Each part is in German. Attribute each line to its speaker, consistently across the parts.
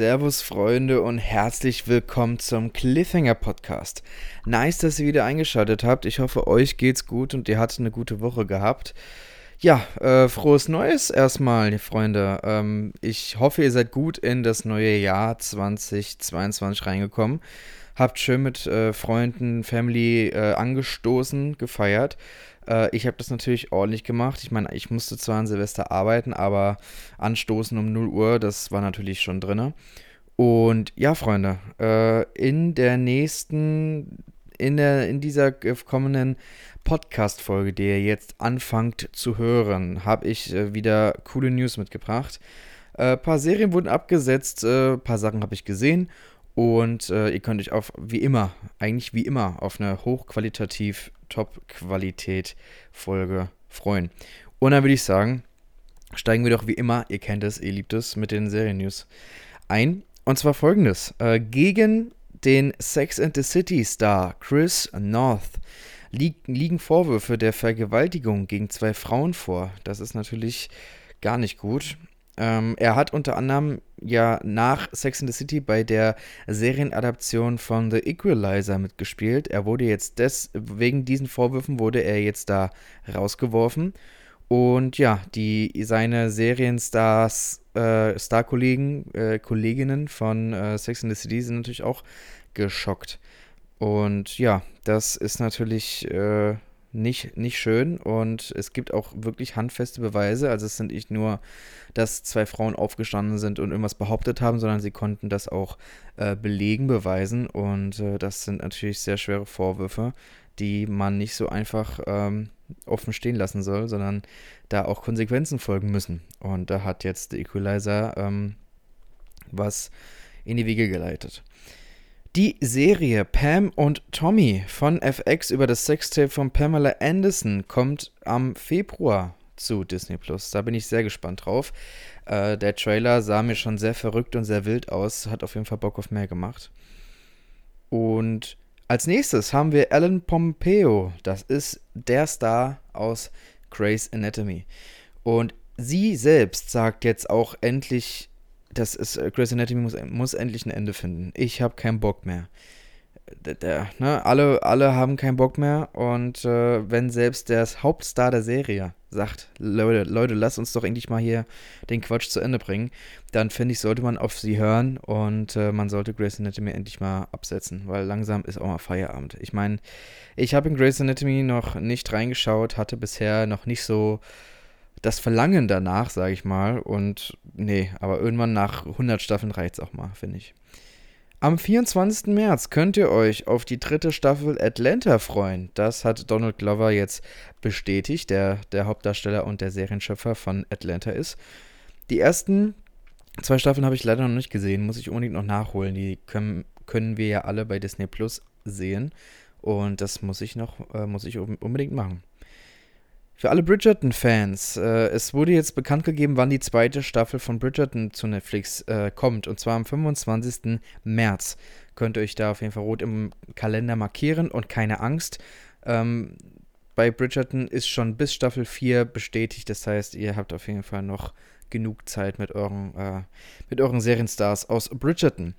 Speaker 1: Servus Freunde und herzlich willkommen zum Cliffhanger Podcast. Nice, dass ihr wieder eingeschaltet habt. Ich hoffe, euch geht's gut und ihr hattet eine gute Woche gehabt. Ja, äh, frohes Neues erstmal, Freunde. Ähm, ich hoffe, ihr seid gut in das neue Jahr 2022 reingekommen. Habt schön mit äh, Freunden, Family äh, angestoßen, gefeiert. Äh, ich habe das natürlich ordentlich gemacht. Ich meine, ich musste zwar an Silvester arbeiten, aber anstoßen um 0 Uhr, das war natürlich schon drin. Und ja, Freunde, äh, in der nächsten, in, der, in dieser kommenden Podcast-Folge, die ihr jetzt anfangt zu hören, habe ich äh, wieder coole News mitgebracht. Ein äh, paar Serien wurden abgesetzt, ein äh, paar Sachen habe ich gesehen und äh, ihr könnt euch auf, wie immer, eigentlich wie immer, auf eine hochqualitativ Top-Qualität-Folge freuen. Und dann würde ich sagen, steigen wir doch wie immer, ihr kennt es, ihr liebt es, mit den Serien-News ein. Und zwar folgendes: äh, Gegen den Sex and the City Star Chris North li liegen Vorwürfe der Vergewaltigung gegen zwei Frauen vor. Das ist natürlich gar nicht gut. Ähm, er hat unter anderem ja nach Sex in the City bei der Serienadaption von The Equalizer mitgespielt. Er wurde jetzt des, wegen diesen Vorwürfen wurde er jetzt da rausgeworfen. Und ja, die, seine Serienstars, äh, Star-Kollegen, äh, Kolleginnen von äh, Sex in the City sind natürlich auch geschockt. Und ja, das ist natürlich äh, nicht, nicht schön und es gibt auch wirklich handfeste Beweise. Also es sind nicht nur, dass zwei Frauen aufgestanden sind und irgendwas behauptet haben, sondern sie konnten das auch äh, belegen, beweisen und äh, das sind natürlich sehr schwere Vorwürfe, die man nicht so einfach ähm, offen stehen lassen soll, sondern da auch Konsequenzen folgen müssen. Und da hat jetzt der Equalizer ähm, was in die Wege geleitet. Die Serie Pam und Tommy von FX über das Sextape von Pamela Anderson kommt am Februar zu Disney Plus. Da bin ich sehr gespannt drauf. Äh, der Trailer sah mir schon sehr verrückt und sehr wild aus. Hat auf jeden Fall Bock auf mehr gemacht. Und als nächstes haben wir Alan Pompeo. Das ist der Star aus Grey's Anatomy. Und sie selbst sagt jetzt auch endlich das ist, äh, Grey's Anatomy muss, muss endlich ein Ende finden. Ich habe keinen Bock mehr. Der, der, ne, alle, alle haben keinen Bock mehr und äh, wenn selbst der Hauptstar der Serie sagt, Leute, Leute, lasst uns doch endlich mal hier den Quatsch zu Ende bringen, dann finde ich, sollte man auf sie hören und äh, man sollte Grey's Anatomy endlich mal absetzen, weil langsam ist auch mal Feierabend. Ich meine, ich habe in Grey's Anatomy noch nicht reingeschaut, hatte bisher noch nicht so das Verlangen danach, sage ich mal. Und nee, aber irgendwann nach 100 Staffeln reicht es auch mal, finde ich. Am 24. März könnt ihr euch auf die dritte Staffel Atlanta freuen. Das hat Donald Glover jetzt bestätigt, der der Hauptdarsteller und der Serienschöpfer von Atlanta ist. Die ersten zwei Staffeln habe ich leider noch nicht gesehen, muss ich unbedingt noch nachholen. Die können, können wir ja alle bei Disney Plus sehen. Und das muss ich noch, äh, muss ich unbedingt machen. Für alle Bridgerton-Fans, äh, es wurde jetzt bekannt gegeben, wann die zweite Staffel von Bridgerton zu Netflix äh, kommt. Und zwar am 25. März. Könnt ihr euch da auf jeden Fall rot im Kalender markieren und keine Angst. Ähm, bei Bridgerton ist schon bis Staffel 4 bestätigt. Das heißt, ihr habt auf jeden Fall noch genug Zeit mit euren, äh, mit euren Serienstars aus Bridgerton.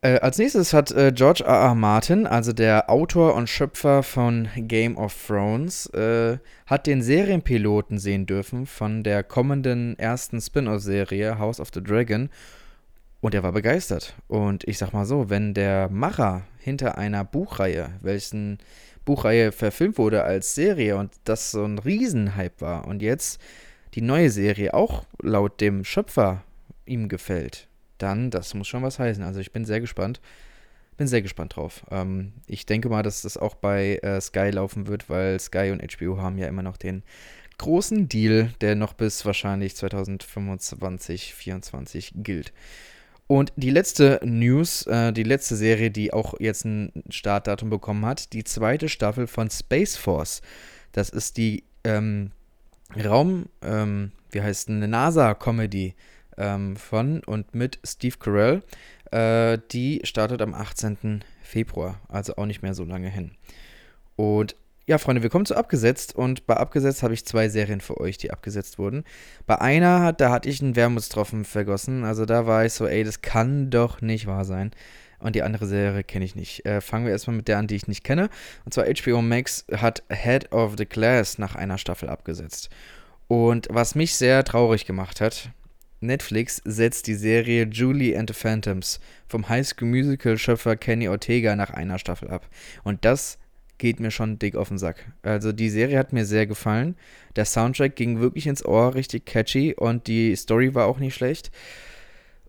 Speaker 1: Äh, als nächstes hat äh, George R. R. Martin, also der Autor und Schöpfer von Game of Thrones, äh, hat den Serienpiloten sehen dürfen von der kommenden ersten Spin-off-Serie House of the Dragon und er war begeistert. Und ich sag mal so, wenn der Macher hinter einer Buchreihe, welchen Buchreihe verfilmt wurde als Serie und das so ein Riesenhype war und jetzt die neue Serie auch laut dem Schöpfer ihm gefällt, dann das muss schon was heißen. Also ich bin sehr gespannt. Bin sehr gespannt drauf. Ähm, ich denke mal, dass das auch bei äh, Sky laufen wird, weil Sky und HBO haben ja immer noch den großen Deal, der noch bis wahrscheinlich 2025, 2024 gilt. Und die letzte News, äh, die letzte Serie, die auch jetzt ein Startdatum bekommen hat, die zweite Staffel von Space Force. Das ist die ähm, Raum, ähm, wie heißt eine NASA-Comedy ähm, von und mit Steve Carell. Äh, die startet am 18. Februar, also auch nicht mehr so lange hin. Und ja, Freunde, wir kommen zu abgesetzt und bei abgesetzt habe ich zwei Serien für euch, die abgesetzt wurden. Bei einer, da hatte ich einen Wermutstropfen vergossen. Also da war ich so, ey, das kann doch nicht wahr sein. Und die andere Serie kenne ich nicht. Äh, fangen wir erstmal mit der an, die ich nicht kenne. Und zwar HBO Max hat Head of the Class nach einer Staffel abgesetzt. Und was mich sehr traurig gemacht hat, Netflix setzt die Serie Julie and the Phantoms vom High School Musical Schöpfer Kenny Ortega nach einer Staffel ab. Und das geht mir schon dick auf den Sack. Also die Serie hat mir sehr gefallen. Der Soundtrack ging wirklich ins Ohr, richtig catchy und die Story war auch nicht schlecht.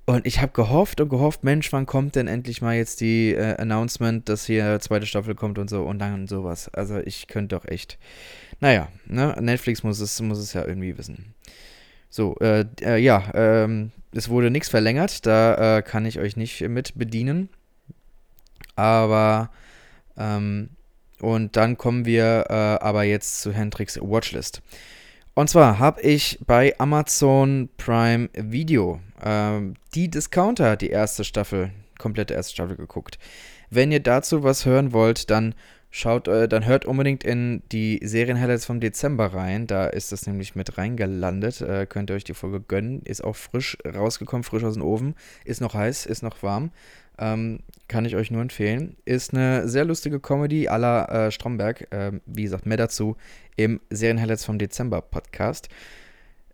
Speaker 1: Und ich habe gehofft und gehofft, Mensch, wann kommt denn endlich mal jetzt die äh, Announcement, dass hier zweite Staffel kommt und so und dann sowas. Also ich könnte doch echt. Naja, ne? Netflix muss es, muss es ja irgendwie wissen. So, äh, äh, ja, ähm, es wurde nichts verlängert, da äh, kann ich euch nicht mit bedienen. Aber, ähm, und dann kommen wir äh, aber jetzt zu Hendrix Watchlist. Und zwar habe ich bei Amazon Prime Video ähm, die Discounter, die erste Staffel, komplette erste Staffel geguckt. Wenn ihr dazu was hören wollt, dann Schaut, äh, dann hört unbedingt in die Serien-Highlights vom Dezember rein. Da ist das nämlich mit reingelandet. Äh, könnt ihr euch die Folge gönnen. Ist auch frisch rausgekommen, frisch aus dem Ofen. Ist noch heiß, ist noch warm. Ähm, kann ich euch nur empfehlen. Ist eine sehr lustige Comedy à la äh, Stromberg. Ähm, wie gesagt, mehr dazu im Serien-Highlights vom Dezember Podcast.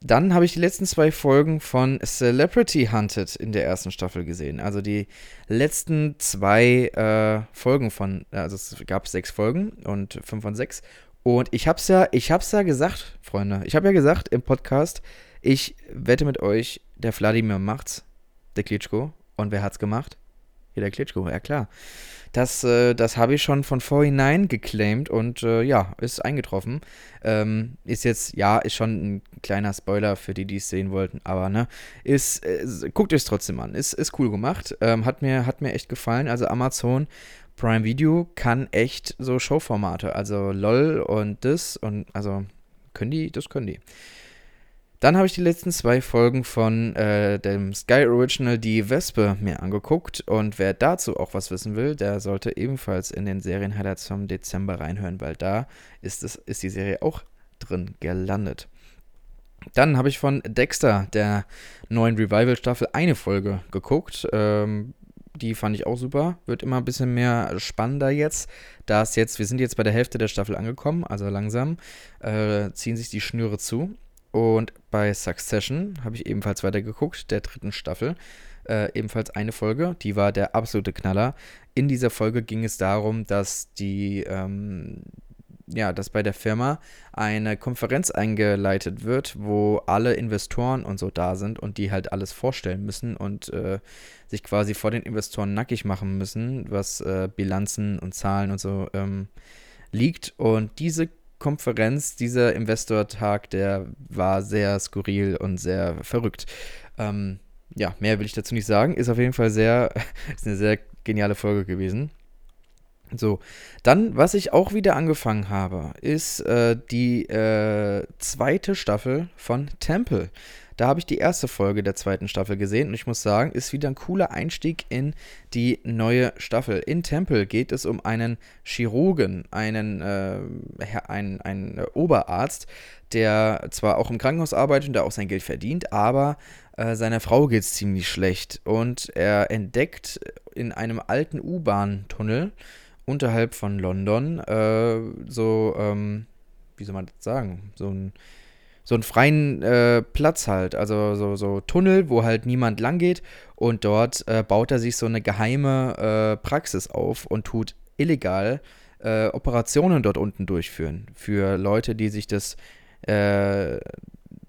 Speaker 1: Dann habe ich die letzten zwei Folgen von Celebrity Hunted in der ersten Staffel gesehen. Also die letzten zwei äh, Folgen von, also es gab sechs Folgen und fünf von sechs. Und ich hab's ja, ich hab's ja gesagt, Freunde. Ich habe ja gesagt im Podcast, ich wette mit euch, der Wladimir macht's, der Klitschko. Und wer hat's gemacht? Ja, der Klitschko, ja klar. Das, äh, das habe ich schon von vorhinein geclaimed und äh, ja, ist eingetroffen. Ähm, ist jetzt, ja, ist schon ein kleiner Spoiler für die, die es sehen wollten, aber ne, ist, äh, guckt euch trotzdem an. Ist, ist cool gemacht. Ähm, hat, mir, hat mir echt gefallen. Also Amazon Prime Video kann echt so Showformate. Also LOL und das und also können die, das können die. Dann habe ich die letzten zwei Folgen von äh, dem Sky Original Die Wespe mir angeguckt und wer dazu auch was wissen will, der sollte ebenfalls in den Serienhighlights vom Dezember reinhören, weil da ist, es, ist die Serie auch drin gelandet. Dann habe ich von Dexter, der neuen Revival-Staffel, eine Folge geguckt. Ähm, die fand ich auch super. Wird immer ein bisschen mehr spannender jetzt. Da es jetzt, wir sind jetzt bei der Hälfte der Staffel angekommen, also langsam äh, ziehen sich die Schnüre zu. Und bei Succession habe ich ebenfalls weitergeguckt, der dritten Staffel. Äh, ebenfalls eine Folge, die war der absolute Knaller. In dieser Folge ging es darum, dass die, ähm, ja, dass bei der Firma eine Konferenz eingeleitet wird, wo alle Investoren und so da sind und die halt alles vorstellen müssen und äh, sich quasi vor den Investoren nackig machen müssen, was äh, Bilanzen und Zahlen und so ähm, liegt. Und diese Konferenz, dieser Investor-Tag, der war sehr skurril und sehr verrückt. Ähm, ja, mehr will ich dazu nicht sagen. Ist auf jeden Fall sehr, ist eine sehr geniale Folge gewesen. So, dann, was ich auch wieder angefangen habe, ist äh, die äh, zweite Staffel von Temple. Da habe ich die erste Folge der zweiten Staffel gesehen und ich muss sagen, ist wieder ein cooler Einstieg in die neue Staffel. In Temple geht es um einen Chirurgen, einen, äh, einen, einen Oberarzt, der zwar auch im Krankenhaus arbeitet und da auch sein Geld verdient, aber äh, seiner Frau geht es ziemlich schlecht und er entdeckt in einem alten U-Bahn-Tunnel unterhalb von London äh, so, ähm, wie soll man das sagen, so ein so einen freien äh, Platz halt, also so, so Tunnel, wo halt niemand lang geht und dort äh, baut er sich so eine geheime äh, Praxis auf und tut illegal äh, Operationen dort unten durchführen. Für Leute, die sich das, äh,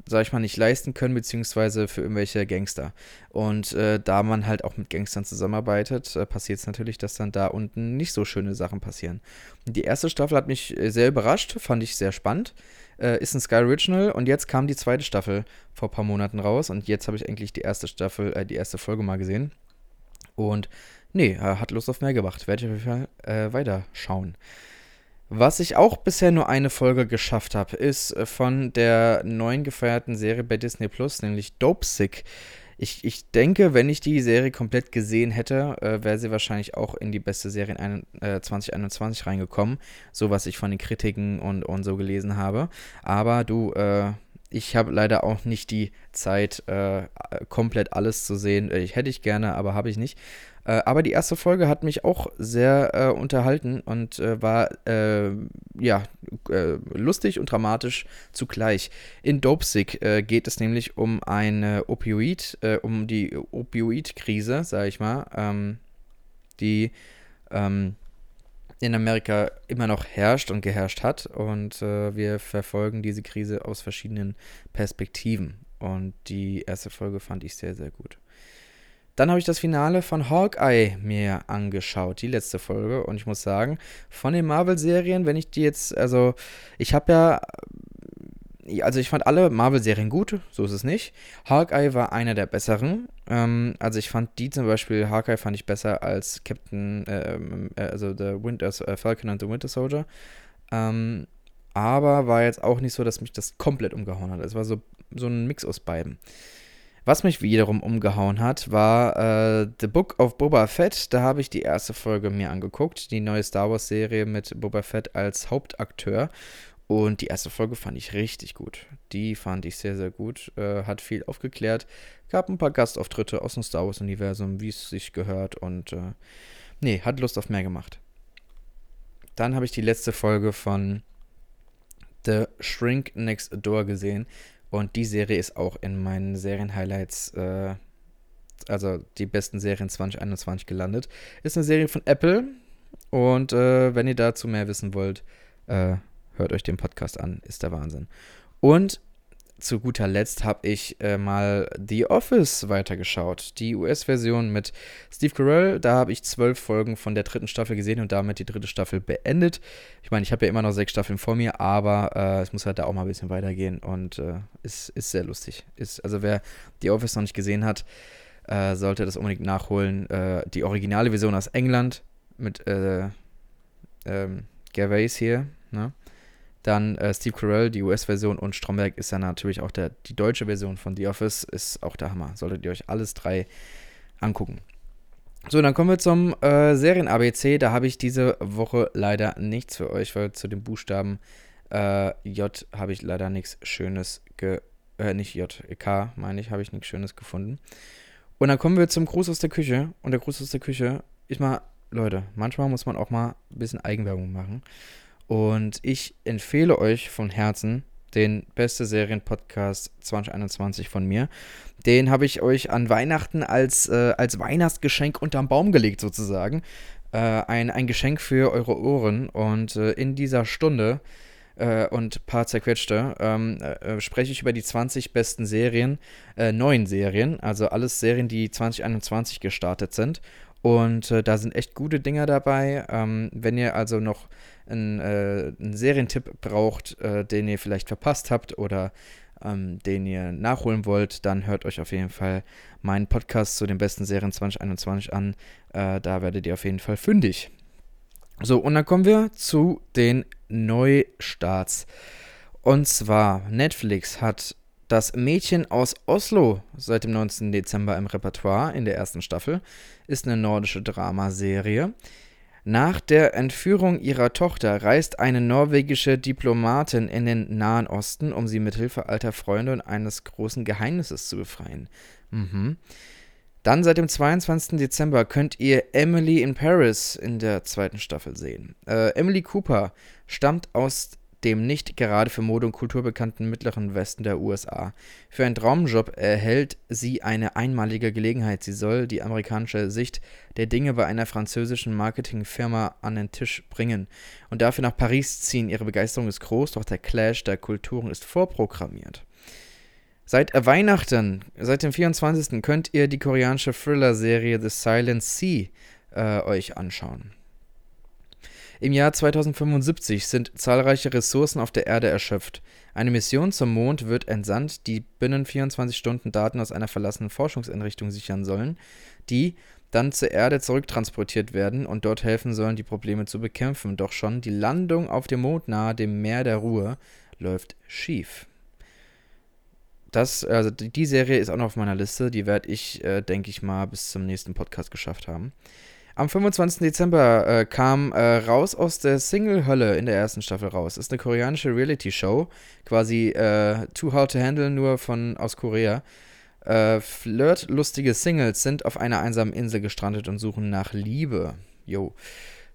Speaker 1: sag ich mal, nicht leisten können, beziehungsweise für irgendwelche Gangster. Und äh, da man halt auch mit Gangstern zusammenarbeitet, passiert es natürlich, dass dann da unten nicht so schöne Sachen passieren. Die erste Staffel hat mich sehr überrascht, fand ich sehr spannend. Äh, ist ein Sky Original und jetzt kam die zweite Staffel vor ein paar Monaten raus und jetzt habe ich eigentlich die erste Staffel, äh, die erste Folge mal gesehen. Und nee, äh, hat Lust auf mehr gemacht. Werde ich auf jeden Fall äh, weiterschauen. Was ich auch bisher nur eine Folge geschafft habe, ist äh, von der neuen gefeierten Serie bei Disney Plus, nämlich Dope Sick. ich, ich denke, wenn ich die Serie komplett gesehen hätte, äh, wäre sie wahrscheinlich auch in die beste Serie in äh, 2021 reingekommen. So was ich von den Kritiken und, und so gelesen habe. Aber du, äh, ich habe leider auch nicht die Zeit, äh, komplett alles zu sehen. Ich hätte ich gerne, aber habe ich nicht. Äh, aber die erste Folge hat mich auch sehr äh, unterhalten und äh, war äh, ja äh, lustig und dramatisch zugleich. In Dopesick äh, geht es nämlich um eine Opioid, um die Opioid-Krise, sage ich mal, ähm, die ähm, in Amerika immer noch herrscht und geherrscht hat. Und wir verfolgen diese Krise aus verschiedenen Perspektiven. Und die erste Folge fand ich sehr, sehr gut. Dann habe ich das Finale von Hawkeye mir angeschaut, die letzte Folge. Und ich muss sagen, von den Marvel-Serien, wenn ich die jetzt, also ich habe ja, also ich fand alle Marvel-Serien gut, so ist es nicht. Hawkeye war einer der besseren. Ähm, also ich fand die zum Beispiel, Hawkeye fand ich besser als Captain, ähm, äh, also The Winter, äh, Falcon and the Winter Soldier. Ähm, aber war jetzt auch nicht so, dass mich das komplett umgehauen hat. Es war so, so ein Mix aus beiden. Was mich wiederum umgehauen hat, war äh, The Book of Boba Fett. Da habe ich die erste Folge mir angeguckt, die neue Star Wars-Serie mit Boba Fett als Hauptakteur. Und die erste Folge fand ich richtig gut. Die fand ich sehr, sehr gut. Äh, hat viel aufgeklärt. Gab ein paar Gastauftritte aus dem Star Wars-Universum, wie es sich gehört. Und äh, nee, hat Lust auf mehr gemacht. Dann habe ich die letzte Folge von The Shrink Next Door gesehen. Und die Serie ist auch in meinen Serienhighlights, äh, also die besten Serien 2021 gelandet. Ist eine Serie von Apple. Und äh, wenn ihr dazu mehr wissen wollt, äh, hört euch den Podcast an. Ist der Wahnsinn. Und zu guter Letzt habe ich äh, mal The Office weitergeschaut. Die US-Version mit Steve Carell. Da habe ich zwölf Folgen von der dritten Staffel gesehen und damit die dritte Staffel beendet. Ich meine, ich habe ja immer noch sechs Staffeln vor mir, aber äh, es muss halt da auch mal ein bisschen weitergehen und äh, ist, ist sehr lustig. Ist, also wer The Office noch nicht gesehen hat, äh, sollte das unbedingt nachholen. Äh, die originale Version aus England mit äh, ähm, Gervais hier, ne? Dann äh, Steve Carell, die US-Version und Stromberg ist ja natürlich auch der, die deutsche Version von The Office, ist auch der Hammer. Solltet ihr euch alles drei angucken. So, dann kommen wir zum äh, Serien-ABC. Da habe ich diese Woche leider nichts für euch, weil zu den Buchstaben äh, J habe ich leider nichts Schönes ge... Äh, nicht J, K meine ich, habe ich nichts Schönes gefunden. Und dann kommen wir zum Gruß aus der Küche. Und der Gruß aus der Küche ist mal, Leute, manchmal muss man auch mal ein bisschen Eigenwerbung machen. Und ich empfehle euch von Herzen den beste Serien-Podcast 2021 von mir. Den habe ich euch an Weihnachten als, äh, als Weihnachtsgeschenk unterm Baum gelegt, sozusagen. Äh, ein, ein Geschenk für eure Ohren. Und äh, in dieser Stunde äh, und paar zerquetschte ähm, äh, spreche ich über die 20 besten Serien, äh, neuen Serien, also alles Serien, die 2021 gestartet sind. Und da sind echt gute Dinger dabei. Ähm, wenn ihr also noch einen, äh, einen Serientipp braucht, äh, den ihr vielleicht verpasst habt oder ähm, den ihr nachholen wollt, dann hört euch auf jeden Fall meinen Podcast zu den besten Serien 2021 an. Äh, da werdet ihr auf jeden Fall fündig. So, und dann kommen wir zu den Neustarts. Und zwar, Netflix hat das Mädchen aus Oslo seit dem 19. Dezember im Repertoire in der ersten Staffel. Ist eine nordische Dramaserie. Nach der Entführung ihrer Tochter reist eine norwegische Diplomatin in den Nahen Osten, um sie mit Hilfe alter Freunde und eines großen Geheimnisses zu befreien. Mhm. Dann seit dem 22. Dezember könnt ihr Emily in Paris in der zweiten Staffel sehen. Äh, Emily Cooper stammt aus dem nicht gerade für Mode und Kultur bekannten mittleren Westen der USA. Für einen Traumjob erhält sie eine einmalige Gelegenheit. Sie soll die amerikanische Sicht der Dinge bei einer französischen Marketingfirma an den Tisch bringen und dafür nach Paris ziehen. Ihre Begeisterung ist groß, doch der Clash der Kulturen ist vorprogrammiert. Seit Weihnachten, seit dem 24. könnt ihr die koreanische Thriller-Serie The Silent Sea äh, euch anschauen. Im Jahr 2075 sind zahlreiche Ressourcen auf der Erde erschöpft. Eine Mission zum Mond wird entsandt, die binnen 24 Stunden Daten aus einer verlassenen Forschungseinrichtung sichern sollen, die dann zur Erde zurücktransportiert werden und dort helfen sollen, die Probleme zu bekämpfen. Doch schon die Landung auf dem Mond nahe dem Meer der Ruhe läuft schief. das, also die Serie ist auch noch auf meiner Liste. Die werde ich, äh, denke ich mal, bis zum nächsten Podcast geschafft haben. Am 25. Dezember äh, kam äh, raus aus der Single-Hölle in der ersten Staffel raus. Ist eine koreanische Reality-Show, quasi äh, Too Hard to Handle, nur von aus Korea. Äh, flirtlustige Singles sind auf einer einsamen Insel gestrandet und suchen nach Liebe. Jo.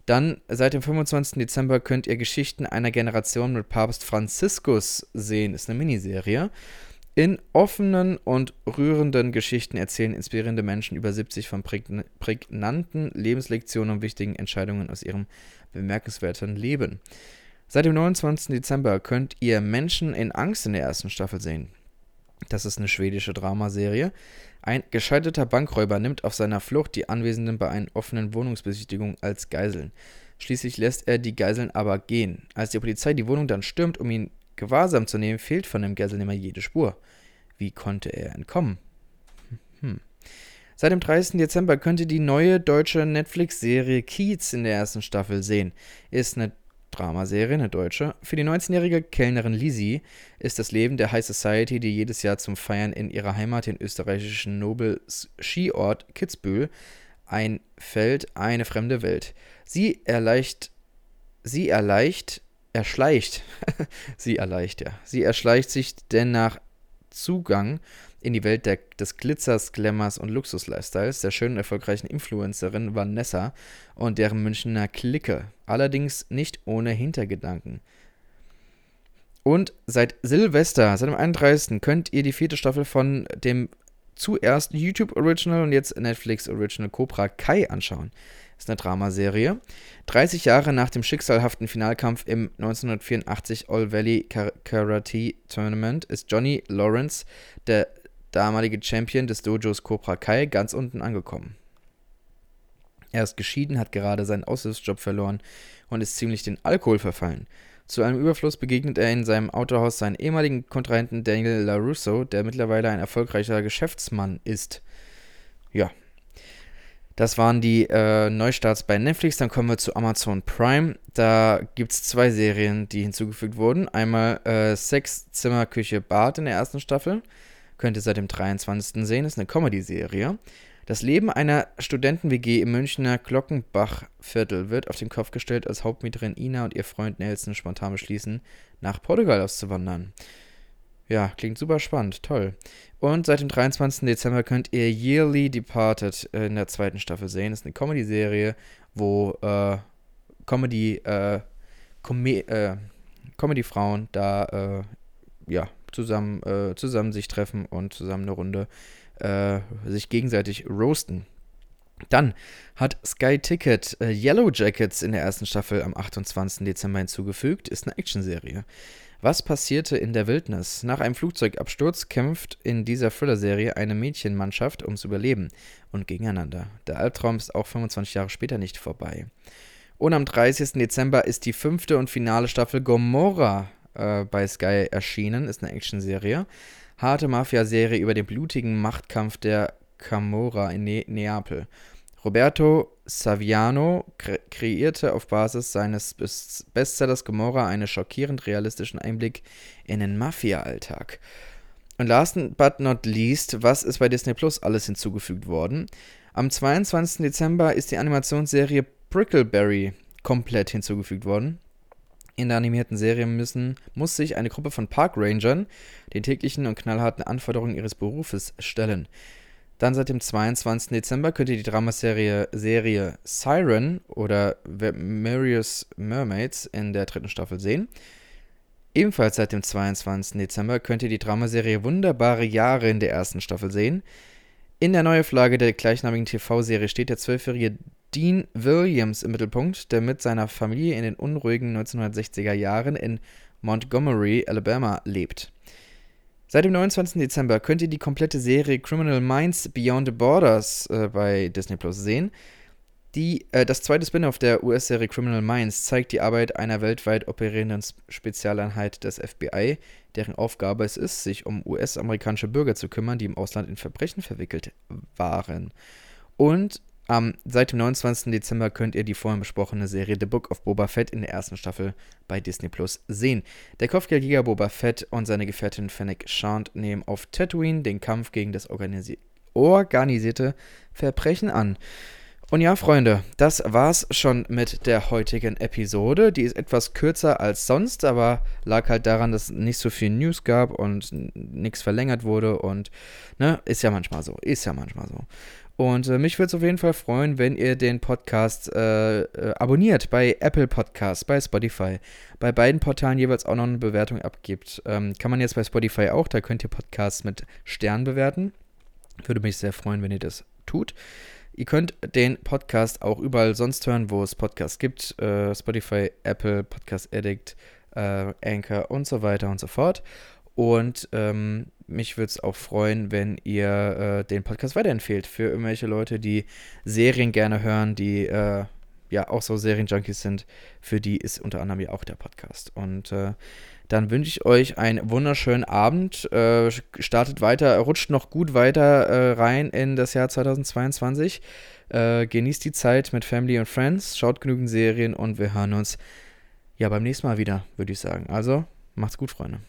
Speaker 1: Dann, seit dem 25. Dezember könnt ihr Geschichten einer Generation mit Papst Franziskus sehen. Ist eine Miniserie. In offenen und rührenden Geschichten erzählen inspirierende Menschen über 70 von prägnanten Lebenslektionen und wichtigen Entscheidungen aus ihrem bemerkenswerten Leben. Seit dem 29. Dezember könnt ihr Menschen in Angst in der ersten Staffel sehen. Das ist eine schwedische Dramaserie. Ein gescheiterter Bankräuber nimmt auf seiner Flucht die Anwesenden bei einer offenen Wohnungsbesichtigung als Geiseln. Schließlich lässt er die Geiseln aber gehen. Als die Polizei die Wohnung dann stürmt, um ihn Gewahrsam zu nehmen, fehlt von dem Geiselnehmer jede Spur. Wie konnte er entkommen? Hm. Seit dem 30. Dezember könnt ihr die neue deutsche Netflix-Serie Kiez in der ersten Staffel sehen. Ist eine Dramaserie, eine deutsche. Für die 19-jährige Kellnerin Lizzie ist das Leben der High Society, die jedes Jahr zum Feiern in ihrer Heimat, den österreichischen Nobel-Skiort Kitzbühel, einfällt, eine fremde Welt. Sie erleicht, sie erleicht erschleicht, sie erleicht, ja, sie erschleicht sich denn nach Zugang in die Welt der, des Glitzers, Glamours und Luxus-Lifestyles der schönen, erfolgreichen Influencerin Vanessa und deren Münchner Clique, allerdings nicht ohne Hintergedanken. Und seit Silvester, seit dem 31. könnt ihr die vierte Staffel von dem zuerst YouTube Original und jetzt Netflix Original Cobra Kai anschauen ist eine Dramaserie. 30 Jahre nach dem schicksalhaften Finalkampf im 1984 All Valley Karate Tournament ist Johnny Lawrence, der damalige Champion des Dojos Cobra Kai, ganz unten angekommen. Er ist geschieden, hat gerade seinen Aushilfsjob verloren und ist ziemlich den Alkohol verfallen. Zu einem Überfluss begegnet er in seinem Autohaus seinen ehemaligen Kontrahenten Daniel LaRusso, der mittlerweile ein erfolgreicher Geschäftsmann ist. Ja, das waren die äh, Neustarts bei Netflix. Dann kommen wir zu Amazon Prime. Da gibt es zwei Serien, die hinzugefügt wurden. Einmal äh, Sex, Zimmer, Küche, Bad in der ersten Staffel. Könnt ihr seit dem 23. sehen. Ist eine Comedy-Serie. Das Leben einer Studenten-WG im Münchner Glockenbach-Viertel wird auf den Kopf gestellt, als Hauptmieterin Ina und ihr Freund Nelson spontan beschließen, nach Portugal auszuwandern. Ja, klingt super spannend, toll. Und seit dem 23. Dezember könnt ihr Yearly Departed in der zweiten Staffel sehen. Das ist eine Comedy-Serie, wo äh, Comedy, äh, äh, Comedy-Frauen da äh, ja, zusammen, äh, zusammen sich treffen und zusammen eine Runde äh, sich gegenseitig roasten. Dann hat Sky Ticket Yellow Jackets in der ersten Staffel am 28. Dezember hinzugefügt. Ist eine Actionserie. Was passierte in der Wildnis? Nach einem Flugzeugabsturz kämpft in dieser Thriller-Serie eine Mädchenmannschaft ums Überleben und gegeneinander. Der Albtraum ist auch 25 Jahre später nicht vorbei. Und am 30. Dezember ist die fünfte und finale Staffel Gomorra äh, bei Sky erschienen. Ist eine Actionserie. Harte Mafia-Serie über den blutigen Machtkampf der Camorra in ne Neapel. Roberto Saviano kre kreierte auf Basis seines Bestsellers Gomorra einen schockierend realistischen Einblick in den Mafia-Alltag. Und last but not least, was ist bei Disney Plus alles hinzugefügt worden? Am 22. Dezember ist die Animationsserie Brickleberry komplett hinzugefügt worden. In der animierten Serie müssen, muss sich eine Gruppe von Parkrangern den täglichen und knallharten Anforderungen ihres Berufes stellen. Dann seit dem 22. Dezember könnt ihr die Dramaserie Serie Siren oder Marius Mermaids in der dritten Staffel sehen. Ebenfalls seit dem 22. Dezember könnt ihr die Dramaserie Wunderbare Jahre in der ersten Staffel sehen. In der Neuauflage der gleichnamigen TV-Serie steht der zwölfjährige Dean Williams im Mittelpunkt, der mit seiner Familie in den unruhigen 1960er Jahren in Montgomery, Alabama lebt. Seit dem 29. Dezember könnt ihr die komplette Serie Criminal Minds Beyond the Borders äh, bei Disney Plus sehen. Die, äh, das zweite Spin-off der US-Serie Criminal Minds zeigt die Arbeit einer weltweit operierenden Spezialeinheit des FBI, deren Aufgabe es ist, sich um US-amerikanische Bürger zu kümmern, die im Ausland in Verbrechen verwickelt waren. Und Am, seit dem 29. Dezember könnt ihr die vorhin besprochene Serie The Book of Boba Fett in der ersten Staffel bei Disney Plus sehen. Der Kopfgeldjäger Boba Fett und seine Gefährtin Fennec Shand nehmen auf Tatooine den Kampf gegen das organisi organisierte Verbrechen an. Und ja, Freunde, das war's schon mit der heutigen Episode. Die ist etwas kürzer als sonst, aber lag halt daran, dass nicht so viel News gab und nichts verlängert wurde. Und, ne, ist ja manchmal so. Ist ja manchmal so. Und äh, mich würde es auf jeden Fall freuen, wenn ihr den Podcast äh, äh, abonniert bei Apple Podcasts, bei Spotify, bei beiden Portalen jeweils auch noch eine Bewertung abgibt. Ähm, kann man jetzt bei Spotify auch, da könnt ihr Podcasts mit Sternen bewerten. Würde mich sehr freuen, wenn ihr das tut. Ihr könnt den Podcast auch überall sonst hören, wo es Podcasts gibt. Äh, Spotify, Apple, Podcast Addict, äh, Anchor und so weiter und so fort. Und ähm, mich würde es auch freuen, wenn ihr äh, den Podcast weiterempfehlt für irgendwelche Leute, die Serien gerne hören, die äh, ja auch so Serienjunkies sind. Für die ist unter anderem ja auch der Podcast. Und äh, dann wünsche ich euch einen wunderschönen Abend. Äh, startet weiter, rutscht noch gut weiter äh, rein in das Jahr 2022. Äh, genießt die Zeit mit Family und Friends, schaut genügend Serien und wir hören uns ja beim nächsten Mal wieder, würde ich sagen. Also, macht's gut, Freunde.